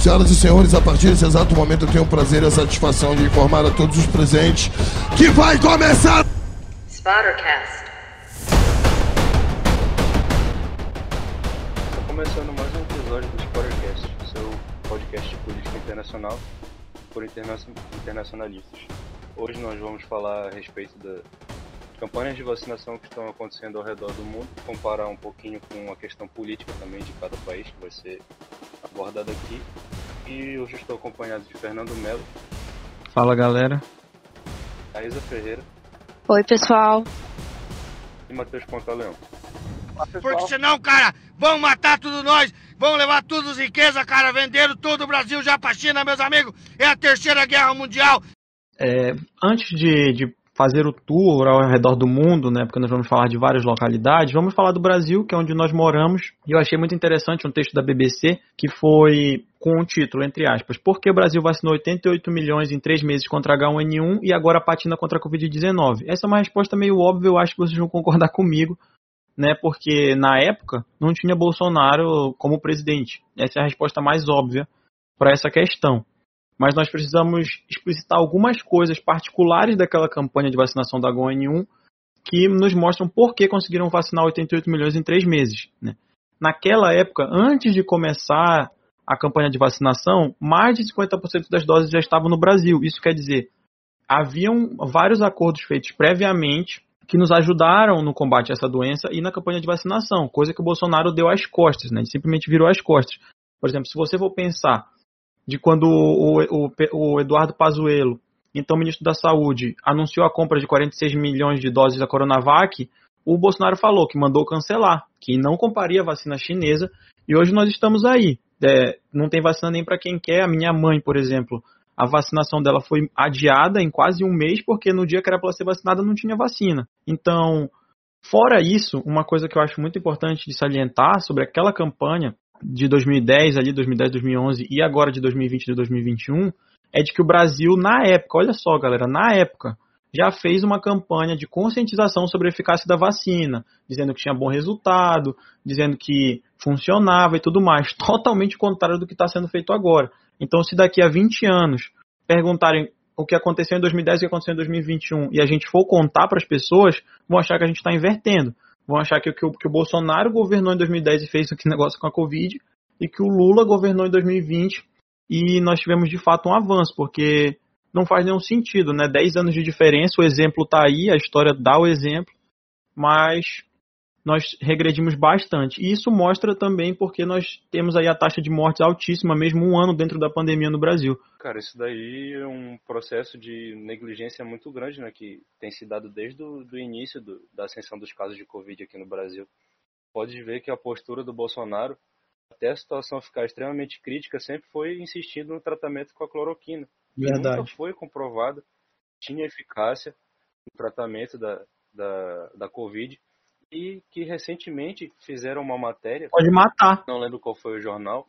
Senhoras e senhores, a partir desse exato momento eu tenho o prazer e a satisfação de informar a todos os presentes que vai começar. Spottercast. Está começando mais um episódio do Spottercast, seu podcast de política internacional por interna internacionalistas. Hoje nós vamos falar a respeito da campanhas de vacinação que estão acontecendo ao redor do mundo, comparar um pouquinho com a questão política também de cada país, que vai ser abordada aqui. E hoje estou acompanhado de Fernando Melo. Fala galera. Aisa Ferreira. Oi pessoal. E Matheus Pantaleão. Porque senão, cara, vão matar tudo nós, vão levar tudo as riquezas, cara, venderam todo o Brasil já pra China, meus amigos. É a terceira guerra mundial. É, antes de, de fazer o tour ao redor do mundo, né, porque nós vamos falar de várias localidades, vamos falar do Brasil, que é onde nós moramos. E eu achei muito interessante um texto da BBC que foi com o título, entre aspas, Por que o Brasil vacinou 88 milhões em três meses contra H1N1 e agora patina contra a Covid-19? Essa é uma resposta meio óbvia, eu acho que vocês vão concordar comigo, né, porque na época não tinha Bolsonaro como presidente. Essa é a resposta mais óbvia para essa questão mas nós precisamos explicitar algumas coisas particulares daquela campanha de vacinação da H1N1 que nos mostram por que conseguiram vacinar 88 milhões em três meses. Né? Naquela época, antes de começar a campanha de vacinação, mais de 50% das doses já estavam no Brasil. Isso quer dizer, haviam vários acordos feitos previamente que nos ajudaram no combate a essa doença e na campanha de vacinação, coisa que o Bolsonaro deu às costas, né? Ele simplesmente virou as costas. Por exemplo, se você for pensar de quando o, o, o Eduardo Pazuello, então ministro da Saúde, anunciou a compra de 46 milhões de doses da Coronavac, o Bolsonaro falou que mandou cancelar, que não compraria a vacina chinesa, e hoje nós estamos aí. É, não tem vacina nem para quem quer. A minha mãe, por exemplo, a vacinação dela foi adiada em quase um mês, porque no dia que era para ser vacinada não tinha vacina. Então, fora isso, uma coisa que eu acho muito importante de salientar sobre aquela campanha de 2010, ali 2010, 2011 e agora de 2020 e 2021 é de que o Brasil, na época, olha só, galera, na época, já fez uma campanha de conscientização sobre a eficácia da vacina, dizendo que tinha bom resultado, dizendo que funcionava e tudo mais, totalmente contrário do que está sendo feito agora. Então, se daqui a 20 anos perguntarem o que aconteceu em 2010 e o que aconteceu em 2021 e a gente for contar para as pessoas, vão achar que a gente está invertendo vão achar que, que, o, que o Bolsonaro governou em 2010 e fez aquele negócio com a Covid, e que o Lula governou em 2020 e nós tivemos de fato um avanço, porque não faz nenhum sentido, né? 10 anos de diferença, o exemplo está aí, a história dá o exemplo, mas nós regredimos bastante. E isso mostra também porque nós temos aí a taxa de mortes altíssima, mesmo um ano dentro da pandemia no Brasil. Cara, isso daí é um processo de negligência muito grande, né, que tem se dado desde o do início do, da ascensão dos casos de Covid aqui no Brasil. Pode ver que a postura do Bolsonaro, até a situação ficar extremamente crítica, sempre foi insistindo no tratamento com a cloroquina. Verdade. nunca foi comprovado tinha eficácia no tratamento da, da, da Covid e que recentemente fizeram uma matéria. Pode matar. Não lembro qual foi o jornal.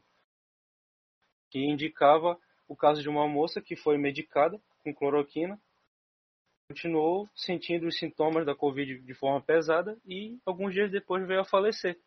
Que indicava o caso de uma moça que foi medicada com cloroquina, continuou sentindo os sintomas da Covid de forma pesada e alguns dias depois veio a falecer.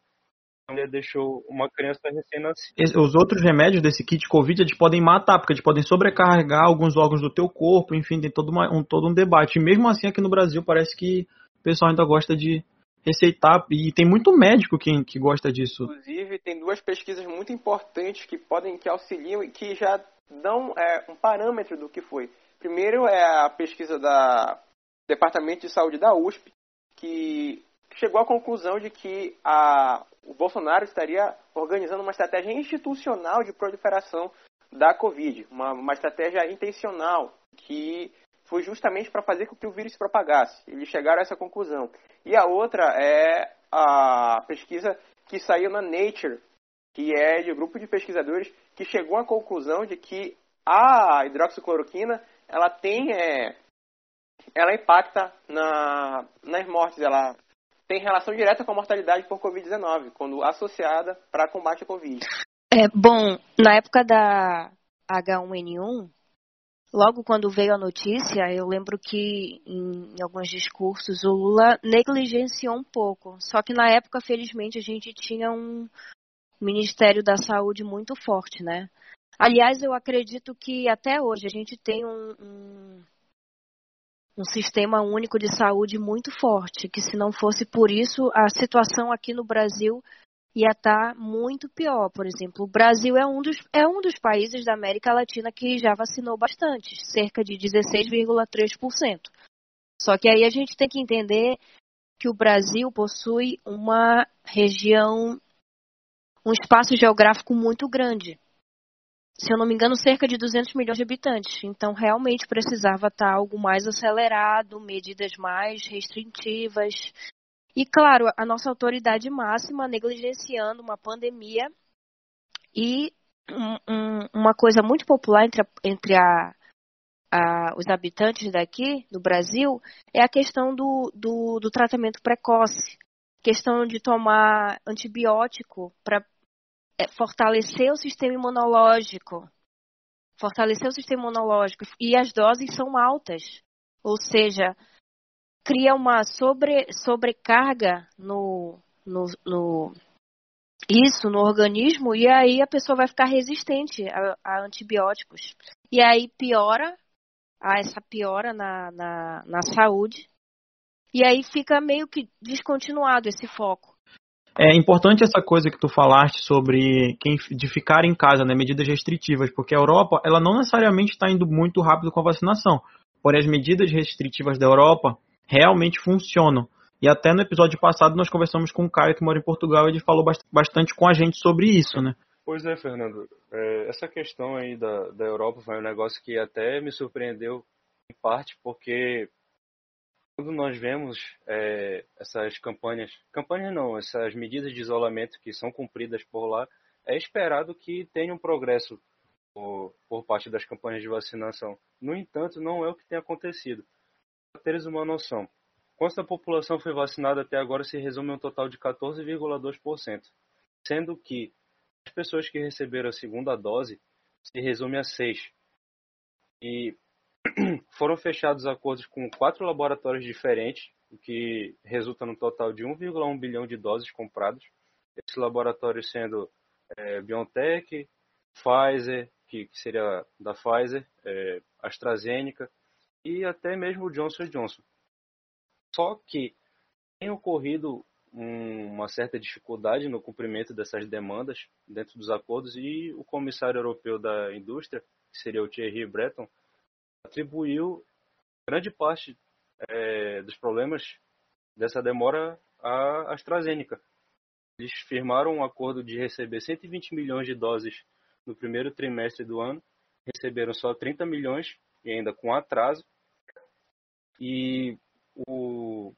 A mulher deixou uma criança recém-nascida. Os outros remédios desse kit Covid eles podem matar, porque eles podem sobrecarregar alguns órgãos do teu corpo, enfim, tem todo, uma, um, todo um debate. E mesmo assim, aqui no Brasil, parece que o pessoal ainda gosta de, receitar, e tem muito médico que, que gosta disso. Inclusive, tem duas pesquisas muito importantes que podem, que auxiliam e que já dão é, um parâmetro do que foi. Primeiro é a pesquisa da Departamento de Saúde da USP, que chegou à conclusão de que a, o Bolsonaro estaria organizando uma estratégia institucional de proliferação da Covid, uma, uma estratégia intencional que foi justamente para fazer com que o vírus se propagasse. Eles chegaram a essa conclusão. E a outra é a pesquisa que saiu na Nature, que é de um grupo de pesquisadores que chegou à conclusão de que a hidroxicloroquina ela tem é, ela impacta na, nas mortes, ela tem relação direta com a mortalidade por Covid-19, quando associada para combate à Covid. É, bom, na época da H1N1, logo quando veio a notícia, eu lembro que em, em, alguns discursos o Lula negligenciou um pouco. Só que na época, felizmente, a gente tinha um Ministério da Saúde muito forte, né? Aliás, eu acredito que até hoje a gente tem um, um, um, sistema único de saúde muito forte, que se não fosse por isso, a situação aqui no Brasil ia estar tá muito pior. Por exemplo, o Brasil é um dos, é um dos países da América Latina que já vacinou bastante, cerca de 16,3%. Só que aí a gente tem que entender que o Brasil possui uma região, um espaço geográfico muito grande se eu não me engano, cerca de 200 milhões de habitantes. Então, realmente precisava estar algo mais acelerado, medidas mais restritivas. E, claro, a nossa autoridade máxima negligenciando uma pandemia e um, um, uma coisa muito popular entre, a, entre a, a, os habitantes daqui, do Brasil, é a questão do, do, do tratamento precoce. Questão de tomar antibiótico para fortalecer o sistema imunológico. Fortalecer o sistema imunológico. E as doses são altas. Ou seja, cria uma sobre, sobrecarga no, no, no, isso no organismo e aí a pessoa vai ficar resistente a, a antibióticos. E aí piora, a essa piora na, na, na saúde. E aí fica meio que descontinuado esse foco. É importante essa coisa que tu falaste sobre quem, de ficar em casa, né, medidas restritivas, porque a Europa ela não necessariamente está indo muito rápido com a vacinação, porém as medidas restritivas da Europa realmente funcionam. E até no episódio passado nós conversamos com um cara que mora em Portugal e ele falou bastante com a gente sobre isso, né? Pois é, Fernando. É, essa questão aí da, da Europa foi um negócio que até me surpreendeu em parte porque quando nós vemos é, essas campanhas, campanhas não, essas medidas de isolamento que são cumpridas por lá, é esperado que tenha um progresso por, por parte das campanhas de vacinação. No entanto, não é o que tem acontecido. Para teres uma noção, quanto a população foi vacinada até agora se resume a um total de 14,2%, sendo que as pessoas que receberam a segunda dose se resume a 6%. E foram fechados acordos com quatro laboratórios diferentes, o que resulta no total de 1,1 bilhão de doses compradas. Esses laboratórios sendo é, BioNTech, Pfizer, que, que, seria da Pfizer, é, AstraZeneca e até mesmo Johnson Johnson. Só que tem ocorrido um, uma certa dificuldade no cumprimento dessas demandas dentro dos acordos e o comissário europeu da indústria, que seria o Thierry Breton, atribuiu grande parte é, dos problemas dessa demora à AstraZeneca. Eles firmaram um acordo de receber 120 milhões de doses no primeiro trimestre do ano, receberam só 30 milhões e ainda com atraso. E o,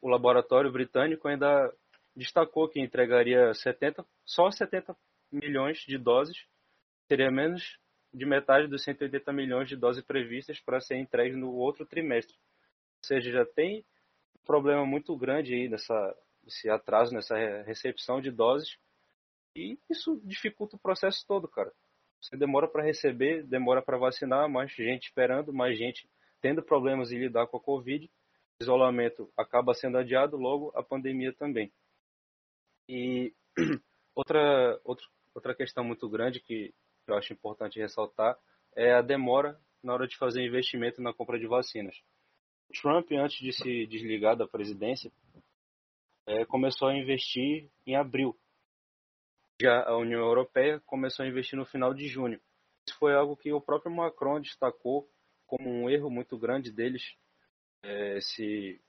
o laboratório britânico ainda destacou que entregaria 70, só 70 milhões de doses, seria menos de metade dos 180 milhões de doses previstas para ser entregues no outro trimestre. Ou seja, já tem um problema muito grande aí nessa esse atraso nessa recepção de doses e isso dificulta o processo todo, cara. Você demora para receber, demora para vacinar, mais gente esperando, mais gente tendo problemas em lidar com a Covid, isolamento acaba sendo adiado, logo a pandemia também. E outra, outra, outra questão muito grande que eu acho importante ressaltar é a demora na hora de fazer investimento na compra de vacinas. Trump, antes de se desligar da presidência, é, começou a investir em abril. Já a União Europeia começou a investir no final de junho. Isso foi algo que o próprio Macron destacou como um erro muito grande deles. É, esse,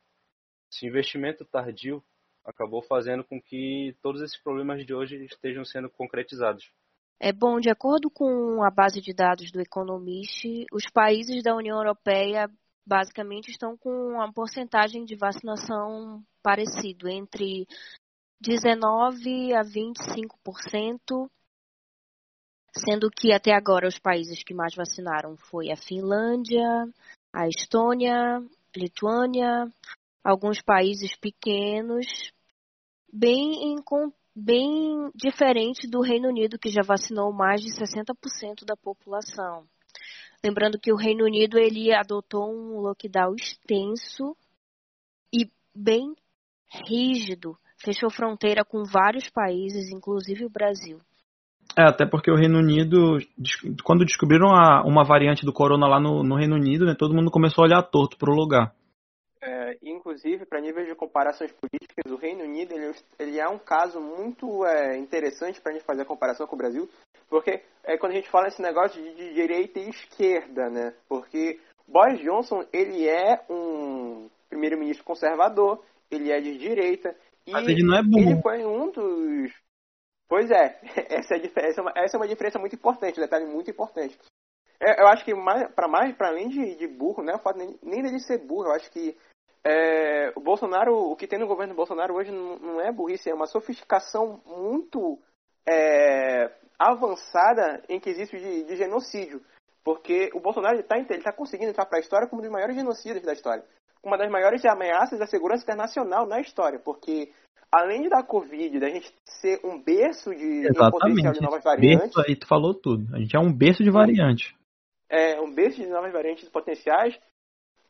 esse investimento tardio acabou fazendo com que todos esses problemas de hoje estejam sendo concretizados. É bom, de acordo com a base de dados do Economist, os países da União Europeia basicamente estão com uma porcentagem de vacinação parecido, entre 19 a 25%, sendo que até agora os países que mais vacinaram foi a Finlândia, a Estônia, Lituânia, alguns países pequenos, bem em bem diferente do Reino Unido, que já vacinou mais de 60% da população. Lembrando que o Reino Unido ele adotou um lockdown extenso e bem rígido, fechou fronteira com vários países, inclusive o Brasil. É, até porque o Reino Unido, quando descobriram a, uma variante do corona lá no, no Reino Unido, né, todo mundo começou a olhar torto para o lugar. É, inclusive, para nível de comparações políticas, o Reino Unido ele, ele é um caso muito é, interessante para a gente fazer a comparação com o Brasil, porque é quando a gente fala esse negócio de, de direita e esquerda, né? Porque Boris Johnson ele é um primeiro-ministro conservador, ele é de direita e Mas ele não é burro. Ele foi um dos Pois é, essa é, essa é, uma, essa é uma diferença muito importante, um detalhe muito importante. É, eu acho que para mais, para além de, de, burro, né, o fato nem, nem dele ser burro, eu acho que é, o Bolsonaro, o que tem no governo Bolsonaro hoje não, não é burrice, é uma sofisticação muito é, avançada em quesito de, de, genocídio. Porque o Bolsonaro está tá conseguindo entrar para a história como um dos maiores genocidas da história. Uma das maiores ameaças à segurança internacional na história. Porque, além da Covid, da gente ser um berço de, potencial de novas variantes. Berço aí tu falou tudo. A gente é um berço de variante. É, um berço de novas variantes potenciais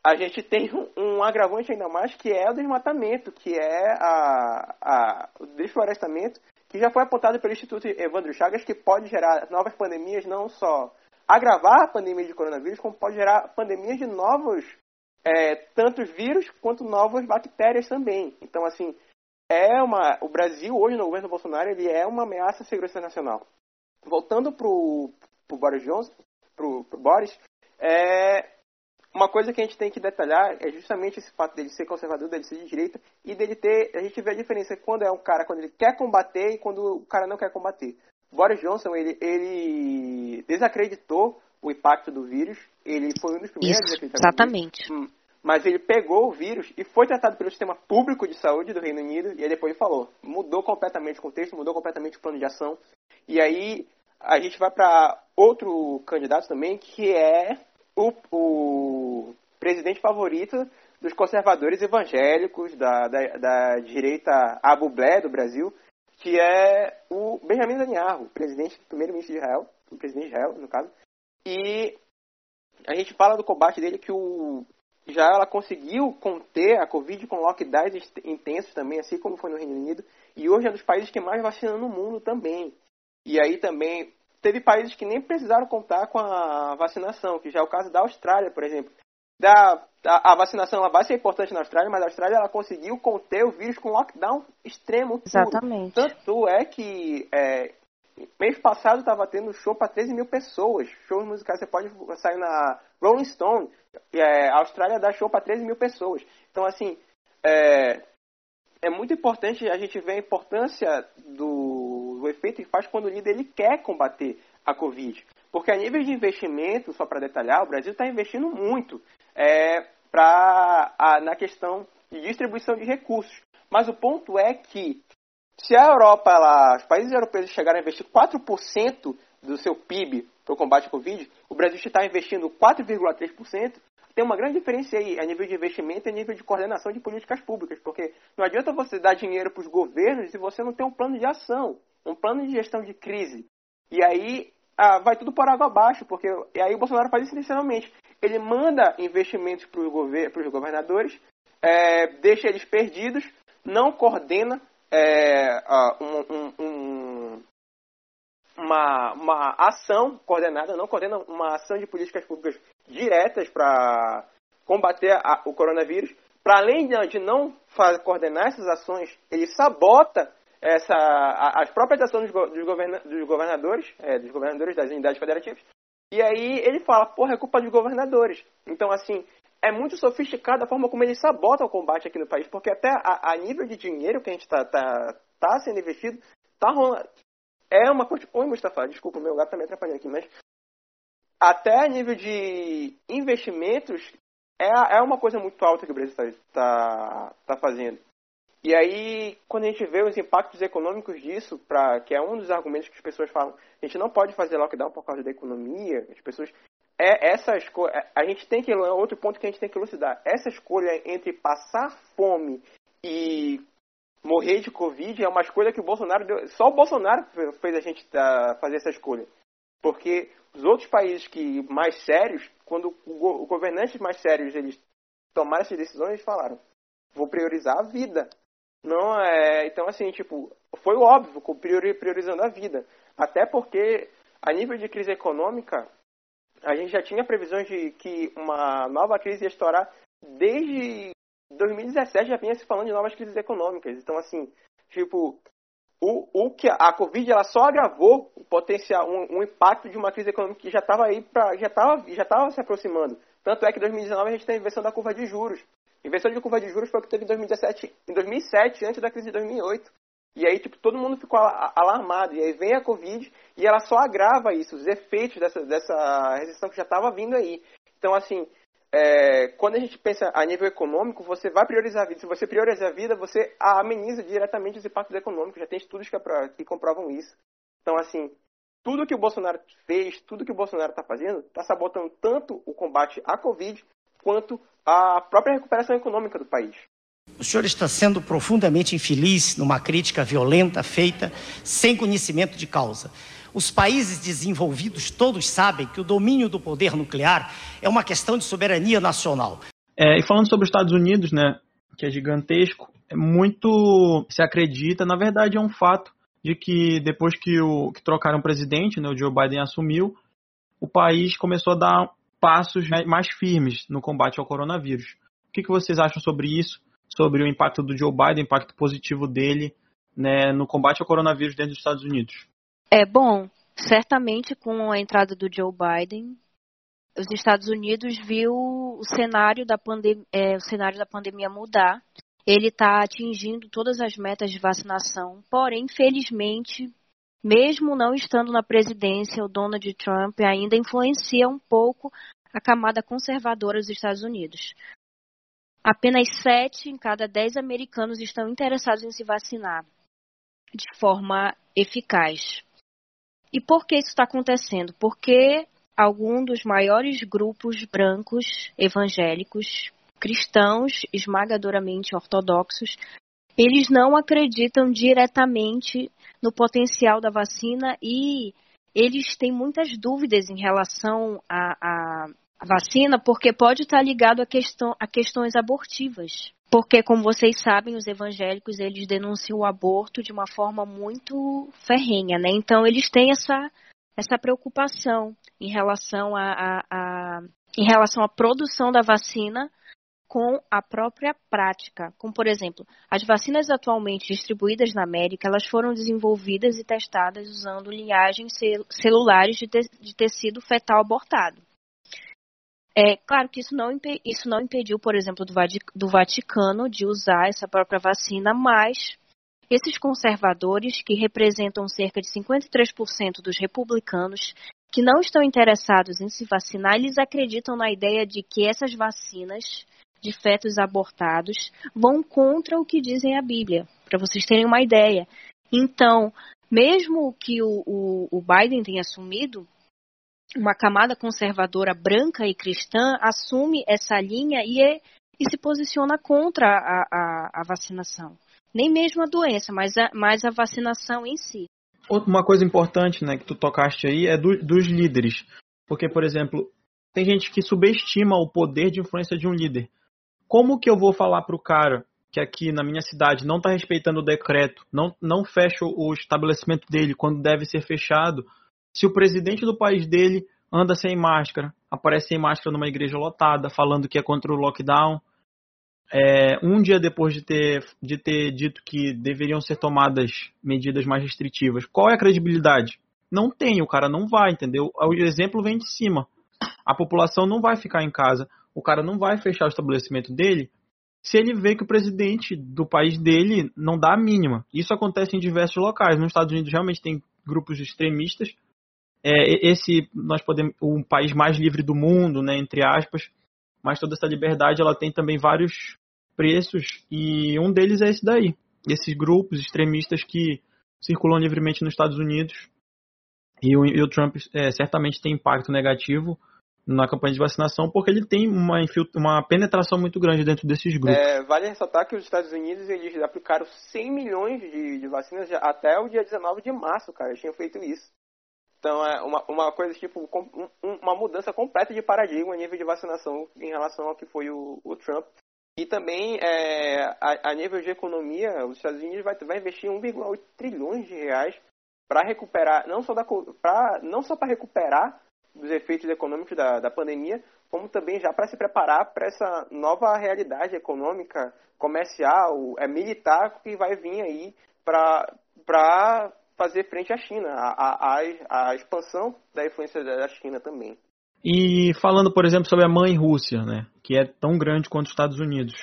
a gente tem um, um, agravante ainda mais que é o desmatamento, que é a, a, o desflorestamento, que já foi apontado pelo Instituto Evandro Chagas, que pode gerar novas pandemias, não só agravar a pandemia de coronavírus, como pode gerar pandemias de novos, é, tanto vírus quanto novas bactérias também. Então, assim, é uma, o Brasil hoje no governo Bolsonaro ele é uma ameaça à segurança nacional. Voltando para o Boris Johnson, para o Boris, é, uma coisa que a gente tem que detalhar é justamente esse fato dele ser conservador, dele ser de direita e dele ter. A gente vê a diferença quando é um cara, quando ele quer combater e quando o cara não quer combater. Boris Johnson, ele, ele desacreditou o impacto do vírus, ele foi um dos primeiros Isso, Exatamente. Hum, mas ele pegou o vírus e foi tratado pelo sistema público de saúde do Reino Unido, e aí depois falou. Mudou completamente o contexto, mudou completamente o plano de ação. E aí a gente vai para outro candidato também, que é o, o presidente favorito dos conservadores evangélicos da, da, da direita abublé do Brasil, que é o Benjamin Netanyahu, presidente, primeiro-ministro de Israel, presidente de Israel, no caso. E a gente fala do combate dele que o já ela conseguiu conter a Covid com lockdowns intensos também, assim como foi no Reino Unido, e hoje é um dos países que mais vacina no mundo também. E aí também teve países que nem precisaram contar com a vacinação, que já é o caso da Austrália, por exemplo. Da, a, a vacinação ela vai ser importante na Austrália, mas a Austrália ela conseguiu conter o vírus com lockdown extremo. Puro. Exatamente. Tanto é que é, mês passado estava tendo show para 13 mil pessoas. Shows musicais você pode sair na Rolling Stone. É, a Austrália dá show para 13 mil pessoas. Então, assim, é, é muito importante a gente ver a importância do, do efeito que faz quando o líder ele quer combater a Covid. Porque a nível de investimento, só para detalhar, o Brasil está investindo muito é, pra, a, na questão de distribuição de recursos. Mas o ponto é que se a Europa, ela, os países europeus chegarem a investir 4% do seu PIB para o combate à Covid, o Brasil está investindo 4,3%, tem uma grande diferença aí a nível de investimento e a nível de coordenação de políticas públicas, porque não adianta você dar dinheiro para os governos se você não tem um plano de ação, um plano de gestão de crise. E aí ah, vai tudo por água abaixo, porque e aí o Bolsonaro faz isso intencionalmente. Ele manda investimentos para os gover governadores, é, deixa eles perdidos, não coordena é, um, um, um, uma, uma ação coordenada, não coordena uma ação de políticas públicas diretas para combater a, o coronavírus. Para além de não fazer, coordenar essas ações, ele sabota essa, as próprias ações dos, governa, dos governadores, é, dos governadores das unidades federativas. E aí ele fala, porra, é culpa dos governadores. Então, assim, é muito sofisticada a forma como ele sabota o combate aqui no país, porque até a, a nível de dinheiro que a gente está tá, tá sendo investido, tá rolando. É uma coisa. Oi, Mustafa, desculpa, meu gato tá me atrapalhando aqui, mas até a nível de investimentos, é, é uma coisa muito alta que o Brasil está tá, tá fazendo. E aí, quando a gente vê os impactos econômicos disso, pra, que é um dos argumentos que as pessoas falam, a gente não pode fazer lockdown por causa da economia, as pessoas. É essa escolha. É, a gente tem que. Outro ponto que a gente tem que elucidar. Essa escolha entre passar fome e morrer de Covid é uma escolha que o Bolsonaro deu. Só o Bolsonaro fez a gente tá, fazer essa escolha. Porque os outros países que mais sérios, quando os governantes mais sérios eles tomaram essas decisões, eles falaram: vou priorizar a vida. Não é, então assim, tipo, foi óbvio, priorizando a vida. Até porque, a nível de crise econômica, a gente já tinha previsões de que uma nova crise ia estourar desde 2017 já vinha se falando de novas crises econômicas. Então, assim, tipo, o, o que a Covid ela só agravou o potencial, um, um impacto de uma crise econômica que já estava aí para já estava já estava se aproximando. Tanto é que em 2019 a gente tem a inversão da curva de juros. Inversão de curva de juros foi o que teve em 2017, em 2007, antes da crise de 2008. E aí, tipo, todo mundo ficou alarmado. E aí vem a Covid e ela só agrava isso, os efeitos dessa, dessa recessão que já estava vindo aí. Então, assim, é, quando a gente pensa a nível econômico, você vai priorizar a vida. Se você priorizar a vida, você ameniza diretamente os impactos econômicos. Já tem estudos que, que comprovam isso. Então, assim, tudo que o Bolsonaro fez, tudo que o Bolsonaro está fazendo, está sabotando tanto o combate à Covid quanto a própria recuperação econômica do país. O senhor está sendo profundamente infeliz numa crítica violenta feita sem conhecimento de causa. Os países desenvolvidos todos sabem que o domínio do poder nuclear é uma questão de soberania nacional. É, e falando sobre os Estados Unidos, né, que é gigantesco, é muito se acredita, na verdade é um fato de que depois que, o, que trocaram o presidente, né, o Joe Biden assumiu, o país começou a dar passos mais firmes no combate ao coronavírus. O que, vocês acham sobre isso? Sobre o impacto do Joe Biden, impacto positivo dele né, no combate ao coronavírus dentro dos Estados Unidos? É bom, certamente com a entrada do Joe Biden, os Estados Unidos viu o cenário da, pandem é, o cenário da pandemia mudar. Ele está atingindo todas as metas de vacinação, porém, infelizmente, mesmo não estando na presidência, o Donald Trump ainda influencia um pouco a camada conservadora dos Estados Unidos. Apenas sete em cada dez americanos estão interessados em se vacinar de forma eficaz. E por que isso está acontecendo? Porque alguns dos maiores grupos brancos evangélicos, cristãos esmagadoramente ortodoxos, eles não acreditam diretamente no potencial da vacina e eles têm muitas dúvidas em relação à, à vacina, porque pode estar ligado a, questão, a questões abortivas. Porque, como vocês sabem, os evangélicos eles denunciam o aborto de uma forma muito ferrenha, né? Então eles têm essa, essa preocupação em relação a, a, a em relação à produção da vacina com a própria prática. Como, por exemplo, as vacinas atualmente distribuídas na América, elas foram desenvolvidas e testadas usando linhagens celulares de, te de tecido fetal abortado. É claro que isso não, isso não impediu, por exemplo, do, do Vaticano de usar essa própria vacina, mas esses conservadores, que representam cerca de 53% dos republicanos, que não estão interessados em se vacinar, eles acreditam na ideia de que essas vacinas de fetos abortados vão contra o que dizem a Bíblia, para vocês terem uma ideia. Então, mesmo que o, o, o Biden tenha assumido, uma camada conservadora branca e cristã assume essa linha e, é, e se posiciona contra a, a, a, vacinação. Nem mesmo a doença, mas a, mas a vacinação em si. Uma coisa importante né, que tu tocaste aí é do, dos líderes. Porque, por exemplo, tem gente que subestima o poder de influência de um líder. Como que eu vou falar para o cara que aqui na minha cidade não está respeitando o decreto, não, não fecha o estabelecimento dele quando deve ser fechado, se o presidente do país dele anda sem máscara, aparece sem máscara numa igreja lotada, falando que é contra o lockdown, é, um dia depois de ter, de ter dito que deveriam ser tomadas medidas mais restritivas, qual é a credibilidade? Não tem, o cara não vai, entendeu? O exemplo vem de cima. A população não vai ficar em casa, o cara não vai fechar o estabelecimento dele se ele vê que o presidente do país dele não dá a mínima. Isso acontece em diversos locais. Nos Estados Unidos realmente tem grupos extremistas é, esse nós podemos o país mais livre do mundo, né, entre aspas, mas toda essa liberdade ela tem também vários preços e um deles é esse daí, esses grupos extremistas que circulam livremente nos Estados Unidos e o, e o Trump é, certamente tem impacto negativo na campanha de vacinação porque ele tem uma, uma penetração muito grande dentro desses grupos. É, vale ressaltar que os Estados Unidos eles aplicaram 100 milhões de, de vacinas até o dia 19 de março, cara, eles tinham feito isso. Então é uma, uma coisa tipo uma mudança completa de paradigma a nível de vacinação em relação ao que foi o, o Trump. E também é, a, a, nível de economia, os Estados Unidos vai, vai investir 1,8 trilhões de reais para recuperar, não só, da, pra, não só para recuperar dos efeitos econômicos da, da pandemia, como também já para se preparar para essa nova realidade econômica, comercial, é, militar que vai vir aí para fazer frente à China, a, a, a expansão da influência da China também. E falando, por exemplo, sobre a mãe Rússia, né, que é tão grande quanto os Estados Unidos.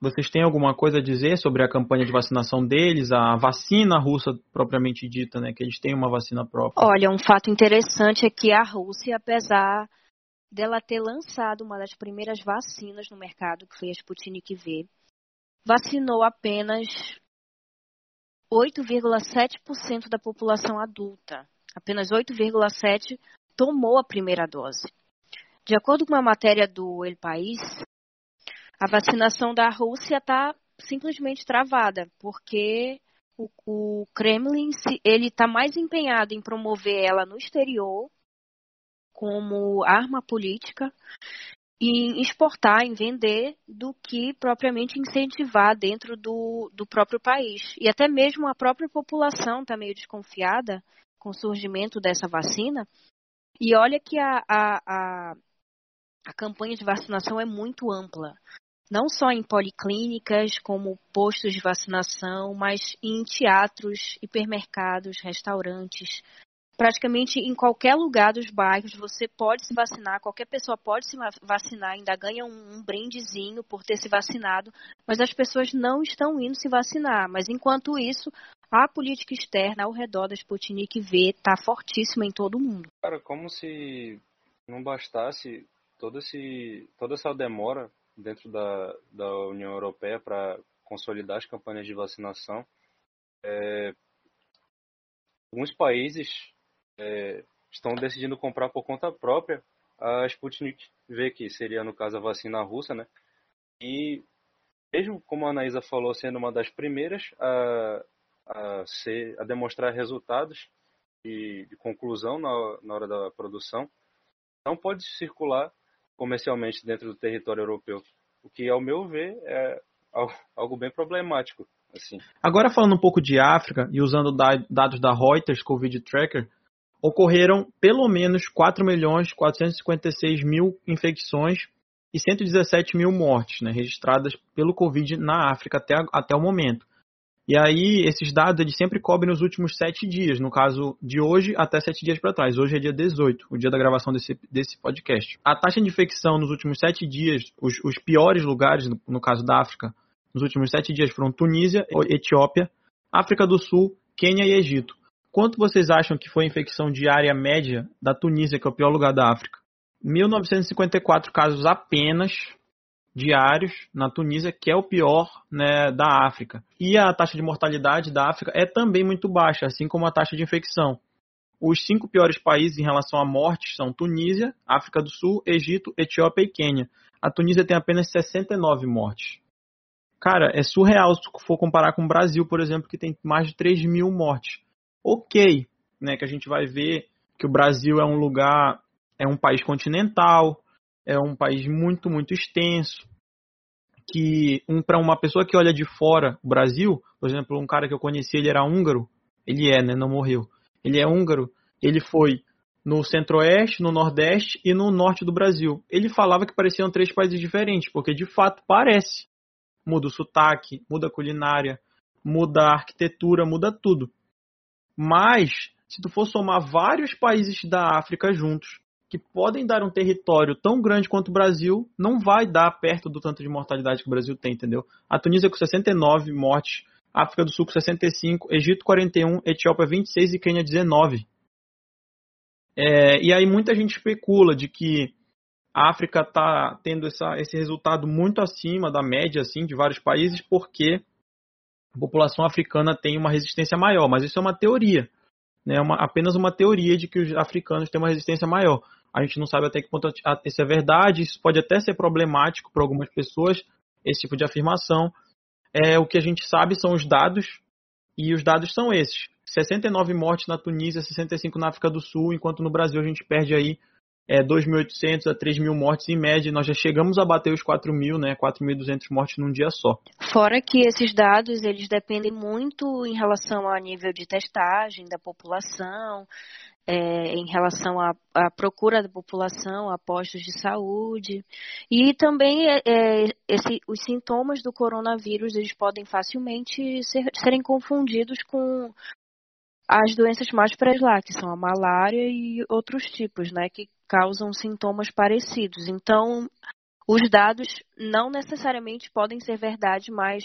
Vocês têm alguma coisa a dizer sobre a campanha de vacinação deles, a vacina russa propriamente dita, né? Que eles têm uma vacina própria. Olha, um fato interessante é que a Rússia, apesar dela ter lançado uma das primeiras vacinas no mercado, que foi a Sputnik V, vacinou apenas 8,7% da população adulta. Apenas 8,7% tomou a primeira dose. De acordo com uma matéria do El País, a vacinação da Rússia está simplesmente travada, porque o, o Kremlin ele está mais empenhado em promover ela no exterior como arma política em exportar, em vender, do que propriamente incentivar dentro do, do próprio país. E até mesmo a própria população está meio desconfiada com o surgimento dessa vacina. E olha que a, a, a, a campanha de vacinação é muito ampla não só em policlínicas, como postos de vacinação, mas em teatros, hipermercados, restaurantes. Praticamente em qualquer lugar dos bairros você pode se vacinar, qualquer pessoa pode se vacinar, ainda ganha um, um brindezinho por ter se vacinado, mas as pessoas não estão indo se vacinar. Mas enquanto isso, a política externa ao redor da Sputnik V está fortíssima em todo o mundo. Cara, como se não bastasse todo esse, toda essa demora dentro da, da União Europeia para consolidar as campanhas de vacinação. É, alguns países é, estão decidindo comprar por conta própria a Sputnik V, que seria, no caso, a vacina russa, né? E mesmo como a Anaísa falou, sendo uma das primeiras a, a, ser, a demonstrar resultados de, de conclusão na, na hora da produção, não pode circular comercialmente dentro do território europeu, o que, ao meu ver, é algo bem problemático. Assim. Agora falando um pouco de África e usando dados da Reuters Covid Tracker, ocorreram pelo menos 4 milhões 456 mil infecções e 117 mil mortes né, registradas pelo Covid na África até, até o momento. E aí, esses dados eles sempre cobrem nos últimos sete dias, no caso de hoje até sete dias para trás. Hoje é dia 18, o dia da gravação desse, desse podcast. A taxa de infecção nos últimos sete dias, os, os piores lugares, no, no caso da África, nos últimos sete dias foram Tunísia, Etiópia, África do Sul, Quênia e Egito. Quanto vocês acham que foi a infecção diária média da Tunísia, que é o pior lugar da África? 1.954 casos apenas diários na Tunísia, que é o pior né, da África. E a taxa de mortalidade da África é também muito baixa, assim como a taxa de infecção. Os cinco piores países em relação à morte são Tunísia, África do Sul, Egito, Etiópia e Quênia. A Tunísia tem apenas 69 mortes. Cara, é surreal se for comparar com o Brasil, por exemplo, que tem mais de 3 mil mortes. Ok, né, que a gente vai ver que o Brasil é um lugar, é um país continental, é um país muito, muito extenso, que um, para uma pessoa que olha de fora o Brasil, por exemplo, um cara que eu conheci, ele era húngaro, ele é, né, não morreu. Ele é húngaro, ele foi no centro-oeste, no nordeste e no norte do Brasil. Ele falava que pareciam três países diferentes, porque de fato parece. Muda o sotaque, muda a culinária, muda a arquitetura, muda tudo. Mas, se tu for somar vários países da África juntos, que podem dar um território tão grande quanto o Brasil, não vai dar perto do tanto de mortalidade que o Brasil tem, entendeu? A Tunísia com 69 mortes, África do Sul com 65, Egito 41, Etiópia 26 e Quênia 19. É, e aí muita gente especula de que a África está tendo essa, esse resultado muito acima da média assim, de vários países, porque a população africana tem uma resistência maior. Mas isso é uma teoria. Né, uma, apenas uma teoria de que os africanos têm uma resistência maior. A gente não sabe até que ponto isso é verdade, isso pode até ser problemático para algumas pessoas, esse tipo de afirmação. É, o que a gente sabe são os dados, e os dados são esses. 69 mortes na Tunísia, 65 na África do Sul, enquanto no Brasil a gente perde aí é, 2.800 a 3.000 mortes em média, nós já chegamos a bater os 4.000, né, 4.200 mortes num dia só. Fora que esses dados, eles dependem muito em relação ao nível de testagem da população, é, em relação à, à, procura da população, a postos de saúde. E também é, é, esse, os sintomas do coronavírus eles podem facilmente ser, serem confundidos com as doenças mais pré que são a malária e outros tipos, né, que causam sintomas parecidos. Então, os dados não necessariamente podem ser verdade, mas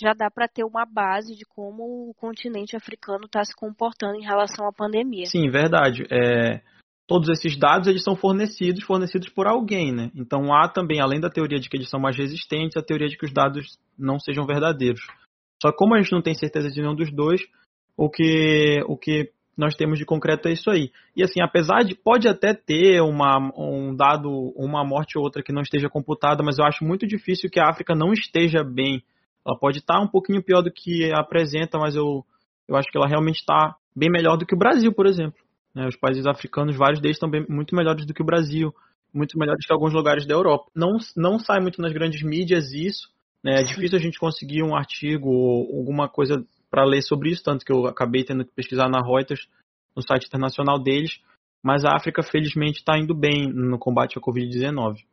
já dá para ter uma base de como o continente africano está se comportando em relação à pandemia. Sim, verdade. É, todos esses dados eles são fornecidos, fornecidos por alguém, né? Então há também, além da teoria de que eles são mais resistentes, a teoria de que os dados não sejam verdadeiros. Só que como a gente não tem certeza de nenhum dos dois, o que, o que nós temos de concreto é isso aí. E assim, apesar de pode até ter uma, um dado, uma morte ou outra que não esteja computada, mas eu acho muito difícil que a África não esteja bem. Ela pode estar um pouquinho pior do que apresenta, mas eu, eu acho que ela realmente está bem melhor do que o Brasil, por exemplo. Né? Os países africanos, vários deles estão bem, muito melhores do que o Brasil, muito melhores que alguns lugares da Europa. Não, não sai muito nas grandes mídias isso. Né? É difícil a gente conseguir um artigo ou alguma coisa para ler sobre isso, tanto que eu acabei tendo que pesquisar na Reuters, no site internacional deles, mas a África felizmente está indo bem no combate à Covid-19.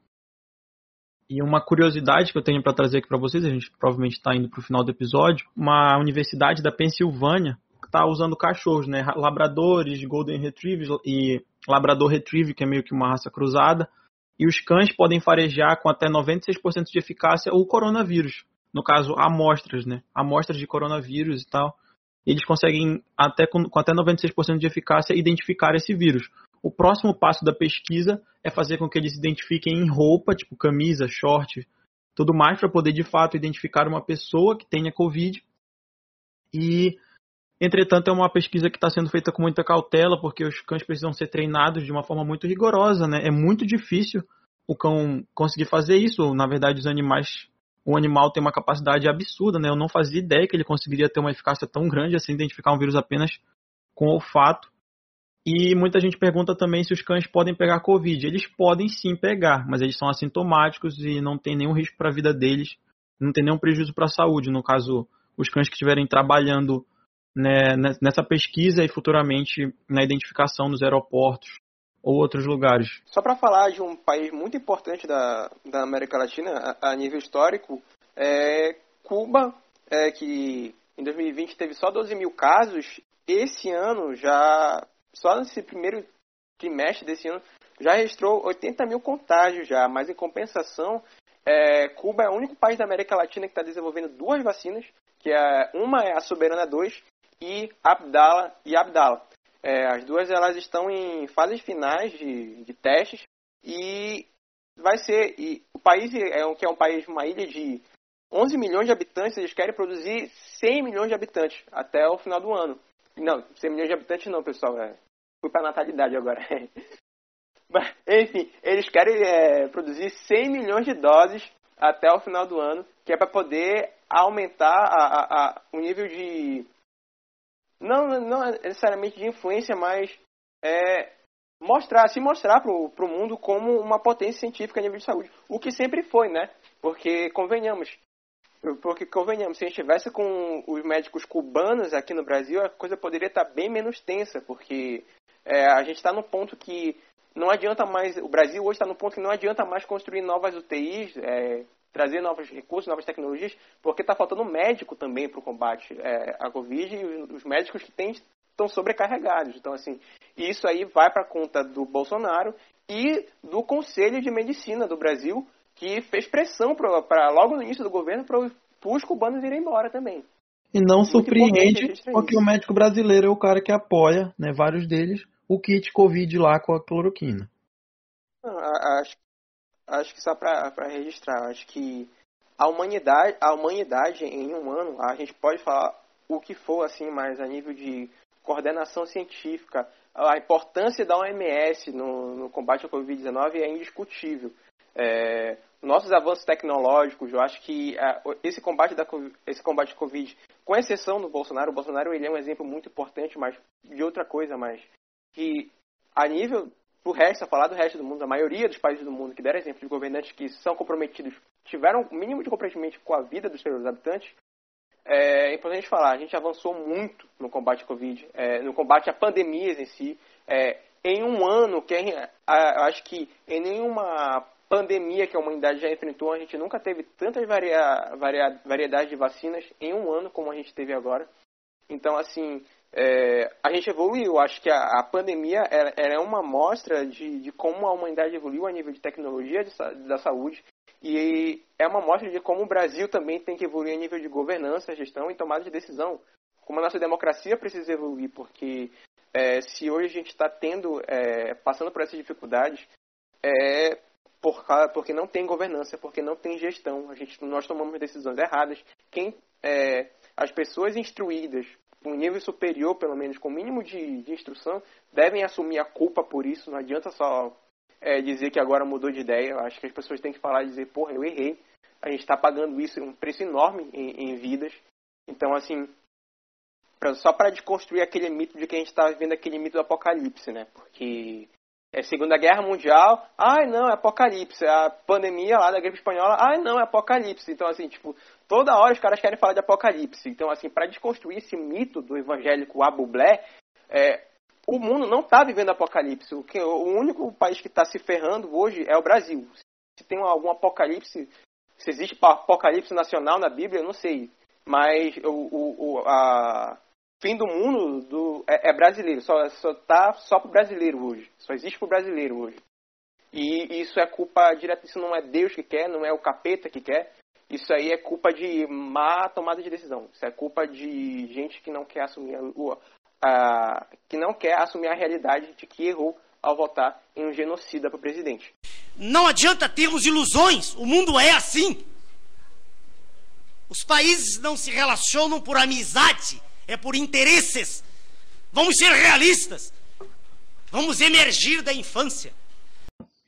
E uma curiosidade que eu tenho para trazer aqui para vocês, a gente provavelmente está indo para o final do episódio, uma universidade da Pensilvânia está usando cachorros, né, labradores, golden retrievers e labrador retriever, que é meio que uma raça cruzada, e os cães podem farejar com até 96% de eficácia o coronavírus no caso, amostras, né? Amostras de coronavírus e tal. Eles conseguem, até com, com até 96% de eficácia, identificar esse vírus. O próximo passo da pesquisa é fazer com que eles identifiquem em roupa, tipo camisa, short, tudo mais, para poder de fato identificar uma pessoa que tenha Covid. E, entretanto, é uma pesquisa que está sendo feita com muita cautela, porque os cães precisam ser treinados de uma forma muito rigorosa, né? É muito difícil o cão conseguir fazer isso. Na verdade, os animais o animal tem uma capacidade absurda, né? Eu não fazia ideia que ele conseguiria ter uma eficácia tão grande assim, identificar um vírus apenas com olfato. E muita gente pergunta também se os cães podem pegar Covid. Eles podem sim pegar, mas eles são assintomáticos e não tem nenhum risco para a vida deles, não tem nenhum prejuízo para a saúde. No caso, os cães que estiverem trabalhando né, nessa pesquisa e futuramente na identificação nos aeroportos ou outros lugares. Só para falar de um país muito importante da, da América Latina a, a nível histórico, é Cuba, é, que em 2020 teve só 12 mil casos, esse ano já, só nesse primeiro trimestre desse ano, já registrou 80 mil contágios já, mas em compensação, é, Cuba é o único país da América Latina que está desenvolvendo duas vacinas, que é, uma é a Soberana 2 e Abdala e Abdala. É, as duas elas estão em fases finais de, de testes e vai ser e o país é um, que é um país uma ilha de 11 milhões de habitantes eles querem produzir 100 milhões de habitantes até o final do ano. Não 100 milhões de habitantes não pessoal é, fui para natalidade agora. Enfim eles querem é, produzir 100 milhões de doses até o final do ano que é para poder aumentar a, a, a, o nível de não, não é necessariamente de influência, mas é, mostrar, se mostrar para o mundo como uma potência científica a nível de saúde. O que sempre foi, né? Porque, convenhamos, porque, convenhamos, se a gente estivesse com os médicos cubanos aqui no Brasil, a coisa poderia estar bem menos tensa, porque é, a gente está no ponto que não adianta mais, o Brasil hoje está no ponto que não adianta mais construir novas UTIs, é, trazer novos recursos, novas tecnologias, porque está faltando médico também para o combate é, à Covid e os médicos que tem estão sobrecarregados. Então, assim, isso aí vai para conta do Bolsonaro e do Conselho de Medicina do Brasil, que fez pressão para logo no início do governo para os cubanos irem embora também. E não Muito surpreende, porque o médico brasileiro é o cara que apoia, né, vários deles, o kit Covid lá com a cloroquina. Acho acho que só para registrar, acho que a humanidade, a humanidade em um ano, a gente pode falar o que for assim, mas a nível de coordenação científica, a importância da OMS no, no combate à Covid-19 é indiscutível. É, nossos avanços tecnológicos, eu acho que é, esse combate da esse combate à Covid, com exceção do Bolsonaro, o Bolsonaro ele é um exemplo muito importante, mas de outra coisa, mas que a nível pro resto, a falar do resto do mundo, a maioria dos países do mundo que deram exemplo de governantes que são comprometidos, tiveram o mínimo de comprometimento com a vida dos seus habitantes, é importante falar, a gente avançou muito no combate à Covid, é, no combate a pandemias em si. É, em um ano, que eu acho que em nenhuma pandemia que a humanidade já enfrentou, a gente nunca teve tantas varia, varia, variedades de vacinas em um ano como a gente teve agora. Então, assim, é, a gente evoluiu. Acho que a, a pandemia era, era uma amostra de, de, como a humanidade evoluiu a nível de tecnologia de, da saúde e é uma amostra de como o Brasil também tem que evoluir a nível de governança, gestão e tomada de decisão. Como a nossa democracia precisa evoluir, porque é, se hoje a gente está tendo, é, passando por essas dificuldades, é por, porque não tem governança, porque não tem gestão. A gente, nós tomamos decisões erradas. Quem, é, as pessoas instruídas, um nível superior, pelo menos, com o mínimo de, de instrução, devem assumir a culpa por isso. Não adianta só é, dizer que agora mudou de ideia. Eu acho que as pessoas têm que falar e dizer, porra, eu errei. A gente está pagando isso, um preço enorme em, em vidas. Então, assim, pra, só para desconstruir aquele mito de que a gente está vivendo aquele mito do apocalipse, né? Porque é Segunda Guerra Mundial, ai não, é apocalipse. A pandemia lá da gripe espanhola, ai não, é apocalipse. Então, assim, tipo, toda hora os caras querem falar de apocalipse. Então, assim, para desconstruir esse mito do evangélico Abublé, é, o mundo não está vivendo apocalipse. O, que, o único país que está se ferrando hoje é o Brasil. Se tem algum apocalipse, se existe apocalipse nacional na Bíblia, eu não sei. Mas o, o, a fim do mundo do, é, é, brasileiro. Só, só tá só pro brasileiro hoje. Só existe pro brasileiro hoje. E isso é culpa direta. Isso não é Deus que quer, não é o capeta que quer. Isso aí é culpa de má tomada de decisão. Isso é culpa de gente que não quer assumir o, a, que não quer assumir a realidade de que errou ao votar em um genocida para presidente. Não adianta termos ilusões, o mundo é assim. Os países não se relacionam por amizade, é por interesses. Vamos ser realistas. Vamos emergir da infância.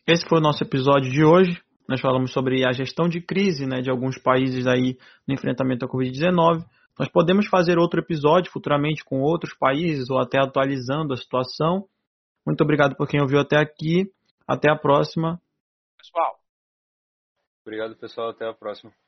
Esse foi o nosso episódio de hoje. Nós falamos sobre a gestão de crise né, de alguns países aí no enfrentamento à Covid-19. Nós podemos fazer outro episódio futuramente com outros países ou até atualizando a situação. Muito obrigado por quem ouviu até aqui. Até a próxima. Pessoal. Obrigado, pessoal. Até a próxima.